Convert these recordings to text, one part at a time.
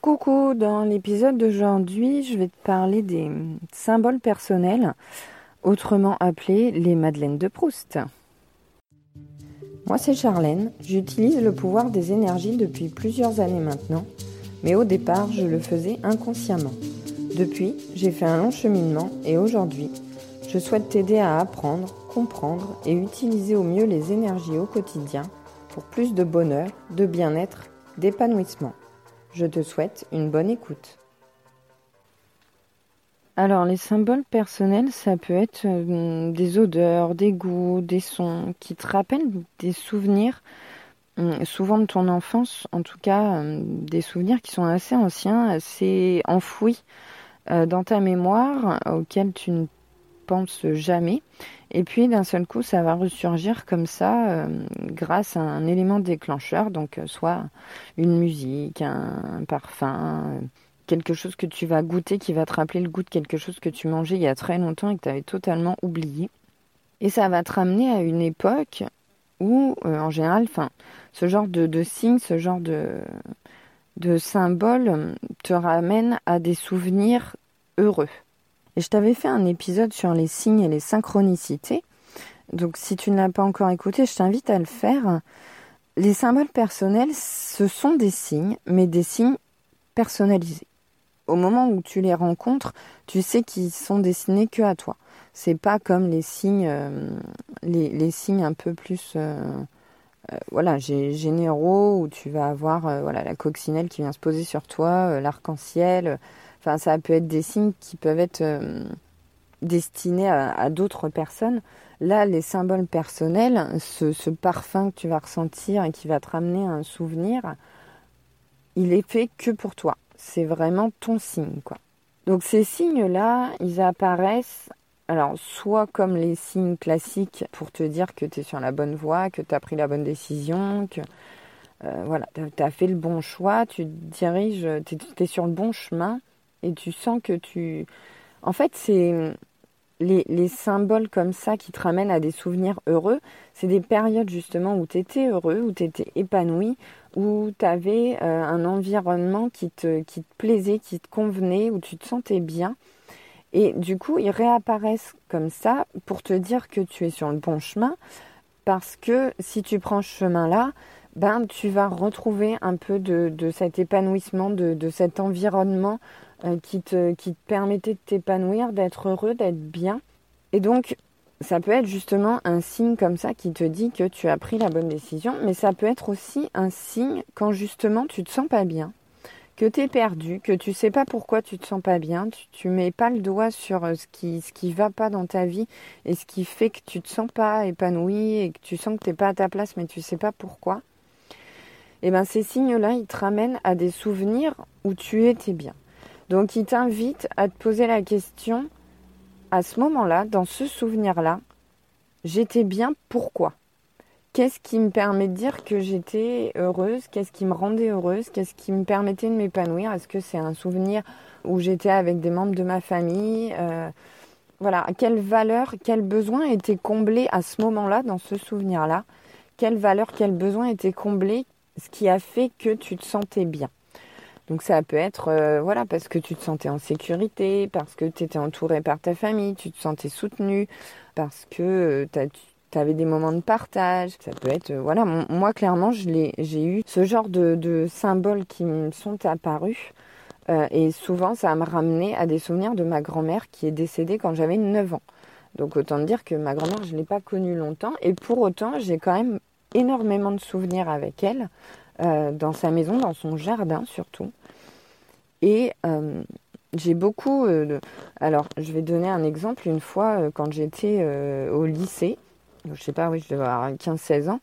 Coucou, dans l'épisode d'aujourd'hui, je vais te parler des symboles personnels, autrement appelés les Madeleines de Proust. Moi, c'est Charlène. J'utilise le pouvoir des énergies depuis plusieurs années maintenant, mais au départ, je le faisais inconsciemment. Depuis, j'ai fait un long cheminement et aujourd'hui, je souhaite t'aider à apprendre, comprendre et utiliser au mieux les énergies au quotidien pour plus de bonheur, de bien-être, d'épanouissement. Je te souhaite une bonne écoute. Alors les symboles personnels, ça peut être euh, des odeurs, des goûts, des sons qui te rappellent des souvenirs, euh, souvent de ton enfance, en tout cas euh, des souvenirs qui sont assez anciens, assez enfouis dans ta mémoire, auxquels tu ne jamais. Et puis d'un seul coup, ça va ressurgir comme ça grâce à un élément déclencheur, donc soit une musique, un parfum quelque chose que tu vas goûter qui va te rappeler le goût de quelque chose que tu mangeais il y a très longtemps et que tu avais totalement oublié. Et ça va te ramener à une époque où, euh, en général, enfin, ce genre de, de signe, ce genre de, de symbole te ramène à des souvenirs heureux. Et je t'avais fait un épisode sur les signes et les synchronicités. Donc si tu ne l'as pas encore écouté, je t'invite à le faire. Les symboles personnels, ce sont des signes, mais des signes personnalisés au moment où tu les rencontres, tu sais qu'ils sont destinés que à toi. C'est pas comme les signes, euh, les, signes un peu plus, euh, euh, voilà, généraux où tu vas avoir, voilà, la coccinelle qui vient se poser sur toi, l'arc-en-ciel. Enfin, ça peut être des signes qui peuvent être destinés à, d'autres personnes. Là, les symboles personnels, ce, ce, parfum que tu vas ressentir et qui va te ramener un souvenir, il est fait que pour toi c'est vraiment ton signe, quoi. Donc ces signes-là, ils apparaissent, alors soit comme les signes classiques pour te dire que tu es sur la bonne voie, que tu as pris la bonne décision, que euh, voilà, tu as fait le bon choix, tu diriges, tu es, sur le bon chemin et tu sens que tu... En fait, c'est les, les, symboles comme ça qui te ramènent à des souvenirs heureux, c'est des périodes justement où tu étais heureux, où tu étais épanoui, où tu avais euh, un environnement qui te, qui te plaisait, qui te convenait, où tu te sentais bien. Et du coup, ils réapparaissent comme ça pour te dire que tu es sur le bon chemin, parce que si tu prends ce chemin-là, ben, tu vas retrouver un peu de, de cet épanouissement, de, de cet environnement euh, qui, te, qui te permettait de t'épanouir, d'être heureux, d'être bien. Et donc, ça peut être justement un signe comme ça qui te dit que tu as pris la bonne décision, mais ça peut être aussi un signe quand justement tu te sens pas bien, que tu es perdu, que tu sais pas pourquoi tu te sens pas bien, tu, ne mets pas le doigt sur euh, ce qui ce qui va pas dans ta vie et ce qui fait que tu te sens pas épanoui et que tu sens que tu n'es pas à ta place mais tu sais pas pourquoi. Et eh ben ces signes-là, ils te ramènent à des souvenirs où tu étais bien. Donc il t'invite à te poser la question, à ce moment-là, dans ce souvenir-là, j'étais bien pourquoi? Qu'est-ce qui me permet de dire que j'étais heureuse? Qu'est-ce qui me rendait heureuse? Qu'est-ce qui me permettait de m'épanouir? Est-ce que c'est un souvenir où j'étais avec des membres de ma famille? Euh, Voilà, quelle valeur, quel besoin était comblé à ce moment-là, dans ce souvenir-là? Quelle valeur, quel besoin était comblé Ce qui a fait que tu te sentais bien? Donc ça peut être, euh, voilà, parce que tu te sentais en sécurité, parce que tu étais entouré par ta famille, tu te sentais soutenu, parce que euh, tu avais des moments de partage. Ça peut être, euh, voilà, moi clairement, j'ai eu ce genre de, symboles qui me sont apparus. et souvent, ça m'a ramené à des souvenirs de ma grand-mère qui est décédée quand j'avais 9 ans. Donc autant dire que ma grand-mère, je ne l'ai pas connue longtemps. Et pour autant, j'ai quand même énormément de souvenirs avec elle, dans sa maison, dans son jardin surtout. Et euh, j'ai beaucoup... Euh, alors, je vais donner un exemple. Une fois, euh, quand j'étais au lycée, je sais pas, oui, je devais avoir 15-16 ans,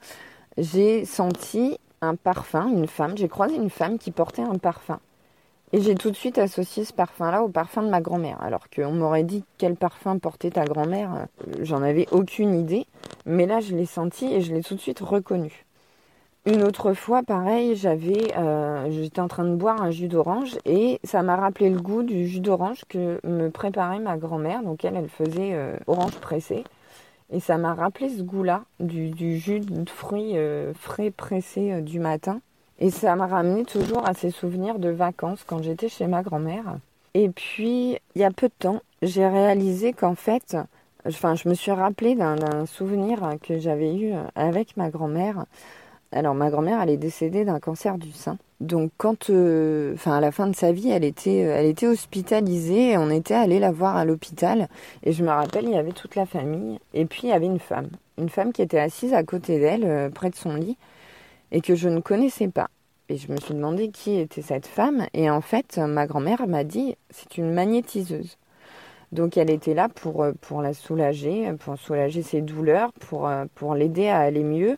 j'ai senti un parfum, une femme. J'ai croisé une femme qui portait un parfum. Et j'ai tout de suite associé ce parfum-là au parfum de ma grand-mère. Alors qu'on m'aurait dit quel parfum portait ta grand-mère, j'en avais aucune idée. Mais là, je l'ai senti et je l'ai tout de suite reconnu. Une autre fois, pareil, j'avais, euh, j'étais en train de boire un jus d'orange et ça m'a rappelé le goût du jus d'orange que me préparait ma grand-mère. Donc elle, elle faisait euh, orange pressé et ça m'a rappelé ce goût-là du, jus de fruits euh, frais pressé du matin. Et ça m'a ramené toujours à ces souvenirs de vacances quand j'étais chez ma grand-mère. Et puis, il y a peu de temps, j'ai réalisé qu'en fait, je me suis rappelé d'un souvenir que j'avais eu avec ma grand-mère. Alors, ma grand-mère, elle est décédée d'un cancer du sein. Donc, quand, euh, enfin, à la fin de sa vie, elle était, elle était hospitalisée. Et on était allé la voir à l'hôpital. Et je me rappelle, il y avait toute la famille. Et puis, il y avait une femme, une femme qui était assise à côté d'elle, euh, près de son lit, et que je ne connaissais pas. Et je me suis demandé qui était cette femme. Et en fait, ma grand-mère m'a dit, c'est une magnétiseuse. Donc elle était là pour, euh, pour la soulager, pour soulager ses douleurs, pour, euh, pour l'aider à aller mieux,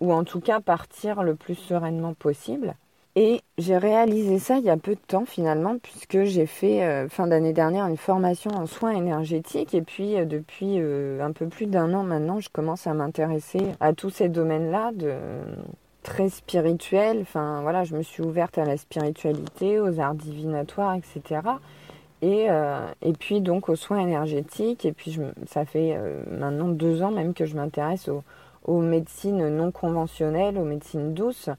ou en tout cas partir le plus sereinement possible. Et j'ai réalisé ça il y a peu de temps finalement, puisque j'ai fait euh, fin d'année dernière une formation en soins énergétiques, et puis depuis un peu plus d'un an maintenant, je commence à m'intéresser à tous ces domaines-là de très spirituel. Enfin, voilà, je me suis ouverte à la spiritualité, aux arts divinatoires, etc. Et, euh, et puis donc aux soins énergétiques. Et puis ça fait euh, maintenant deux ans même que je m'intéresse aux, aux, médecines non conventionnelles, aux médecines douces.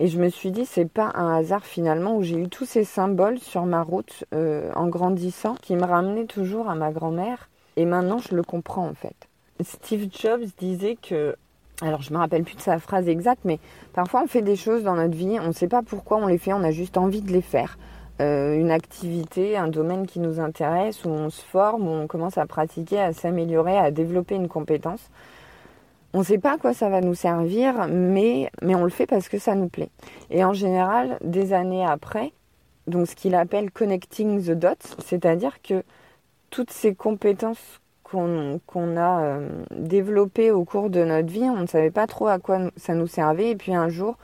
Et je me suis dit, c'est pas un hasard finalement où j'ai eu tous ces symboles sur ma route euh, en grandissant qui me ramenaient toujours à ma grand-mère. Et maintenant, je le comprends en fait. Steve Jobs disait que alors je me rappelle plus de sa phrase exacte, mais parfois on fait des choses dans notre vie, on ne sait pas pourquoi on les fait, on a juste envie de les faire. Euh, une activité, un domaine qui nous intéresse, où on se forme, où on commence à pratiquer, à s'améliorer, à développer une compétence. On ne sait pas à quoi ça va nous servir, mais, on le fait parce que ça nous plaît. Et en général, des années après, donc ce qu'il appelle connecting the dots, c'est-à-dire que toutes ces compétences qu'on a euh, développé au cours de notre vie. On ne savait pas trop à quoi ça nous servait. Et puis un jour,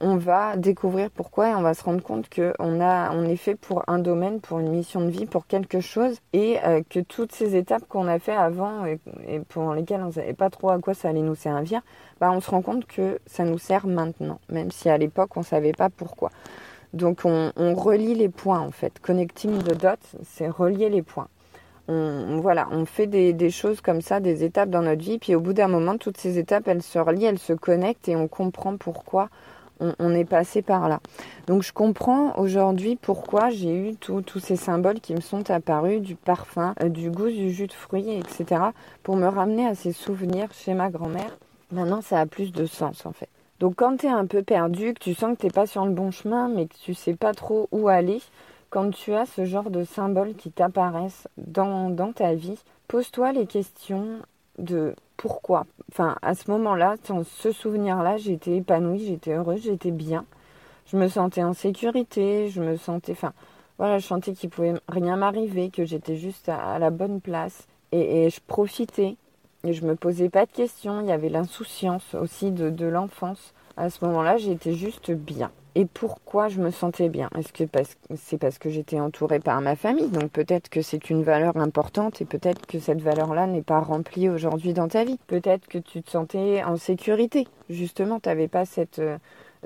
on va découvrir pourquoi et on va se rendre compte qu'on on est fait pour un domaine, pour une mission de vie, pour quelque chose. Et euh, que toutes ces étapes qu'on a fait avant et, pour lesquelles on ne savait pas trop à quoi ça allait nous servir, bah, on se rend compte que ça nous sert maintenant. Même si à l'époque, on ne savait pas pourquoi. Donc on, relie les points en fait. Connecting the dots, c'est relier les points on, voilà, on fait des, choses comme ça, des étapes dans notre vie, puis au bout d'un moment, toutes ces étapes, elles se relient, elles se connectent et on comprend pourquoi on, est passé par là. Donc je comprends aujourd'hui pourquoi j'ai eu tous ces symboles qui me sont apparus, du parfum, euh, du goût du jus de fruits, etc., pour me ramener à ces souvenirs chez ma grand-mère. Maintenant, ça a plus de sens en fait. Donc quand tu es un peu perdu, que tu sens que tu n'es pas sur le bon chemin, mais que tu sais pas trop où aller, quand tu as ce genre de symboles qui t'apparaissent dans, dans ta vie, pose-toi les questions de pourquoi. Enfin, à ce moment-là, dans ce souvenir-là, j'étais épanouie, j'étais heureuse, j'étais bien. Je me sentais en sécurité, je me sentais, enfin, voilà, je sentais qu'il pouvait rien m'arriver, que j'étais juste à, la bonne place. Et, je profitais. Et je me posais pas de questions. Il y avait l'insouciance aussi de, de l'enfance. À ce moment-là, j'étais juste bien et pourquoi je me sentais bien? Est-ce que c'est parce que j'étais entourée par ma famille? Donc peut-être que c'est une valeur importante et peut-être que cette valeur-là n'est pas remplie aujourd'hui dans ta vie. Peut-être que tu te sentais en sécurité. Justement, tu n'avais pas cette...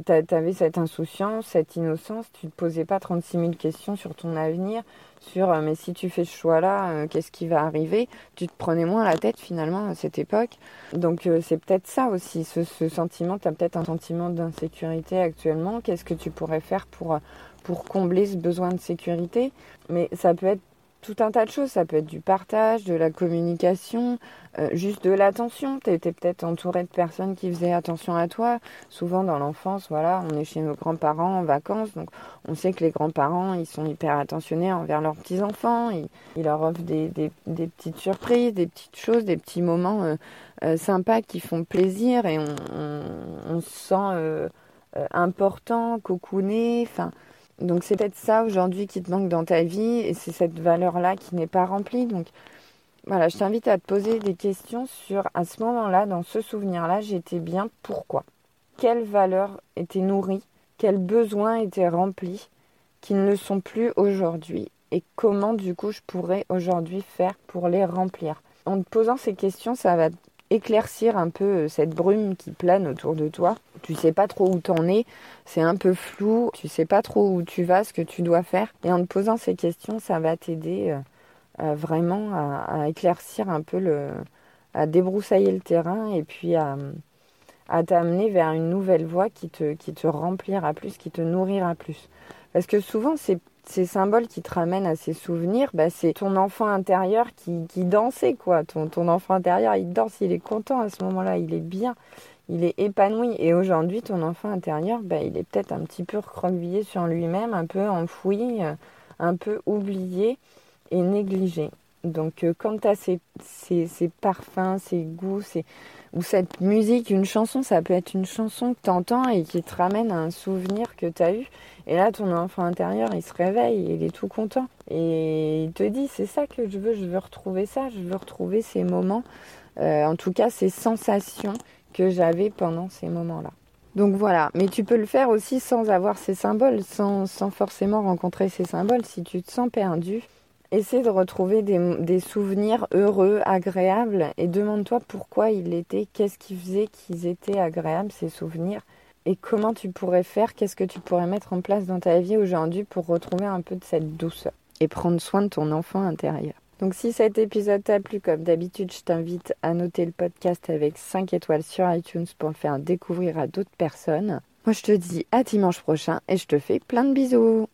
Euh, avais cette insouciance, cette innocence, tu ne te posais pas 36 000 questions sur ton avenir, sur euh, mais si tu fais ce choix-là, euh, qu'est-ce qui va arriver? Tu te prenais moins la tête finalement à cette époque. Donc euh, c'est peut-être ça aussi, ce, ce sentiment, tu as peut-être un sentiment d'insécurité actuellement. Qu'est-ce que tu pourrais faire pour, pour combler ce besoin de sécurité? Mais ça peut être tout un tas de choses. Ça peut être du partage, de la communication, euh, juste de l'attention. Tu étais peut-être entouré de personnes qui faisaient attention à toi. Souvent dans l'enfance, voilà, on est chez nos grands-parents en vacances, donc on sait que les grands-parents, ils sont hyper attentionnés envers leurs petits-enfants. Ils, leur offrent des, des, petites surprises, des petites choses, des petits moments euh, euh, sympas qui font plaisir et on, on, on se sent important, cocooné. Enfin, donc c'est peut-être ça aujourd'hui qui te manque dans ta vie et c'est cette valeur-là qui n'est pas remplie. Donc voilà, je t'invite à te poser des questions sur à ce moment-là, dans ce souvenir-là, j'étais bien, pourquoi? Quelles valeurs étaient nourries Quels besoins étaient remplis qui ne le sont plus aujourd'hui? Et comment du coup je pourrais aujourd'hui faire pour les remplir? En te posant ces questions, ça va éclaircir un peu euh, cette brume qui plane autour de toi. Tu sais pas trop où t'en es, c'est un peu flou, tu sais pas trop où tu vas, ce que tu dois faire. Et en te posant ces questions, ça va t'aider euh, vraiment à, éclaircir un peu le, à débroussailler le terrain et puis à, à t'amener vers une nouvelle voie qui te, qui te remplira plus, qui te nourrira plus. Parce que souvent, ces, symboles qui te ramènent à ces souvenirs, bah, c'est ton enfant intérieur qui, qui dansait, quoi. Ton, ton enfant intérieur, il danse, il est content à ce moment-là, il est bien, il est épanoui. Et aujourd'hui, ton enfant intérieur, bah, il est peut-être un petit peu recroquevillé sur lui-même, un peu enfoui, euh, un peu oublié et négligé. Donc euh, quand tu as ces, ces, parfums, ces goûts, ces... ou cette musique, une chanson, ça peut être une chanson que tu entends et qui te ramène à un souvenir que tu as eu. Et là, ton enfant intérieur, il se réveille, il est tout content. Et il te dit, c'est ça que je veux, je veux retrouver ça, je veux retrouver ces moments, euh, en tout cas ces sensations que j'avais pendant ces moments-là. Donc voilà, mais tu peux le faire aussi sans avoir ces symboles, sans, sans forcément rencontrer ces symboles. Si tu te sens perdu, Essaie de retrouver des, souvenirs heureux, agréables et demande-toi pourquoi ils l'étaient, qu'est-ce qui faisait qu'ils étaient agréables ces souvenirs et comment tu pourrais faire, qu'est-ce que tu pourrais mettre en place dans ta vie aujourd'hui pour retrouver un peu de cette douceur et prendre soin de ton enfant intérieur. Donc si cet épisode t'a plu, comme d'habitude, je t'invite à noter le podcast avec 5 étoiles sur iTunes pour le faire découvrir à d'autres personnes. Moi je te dis à dimanche prochain et je te fais plein de bisous.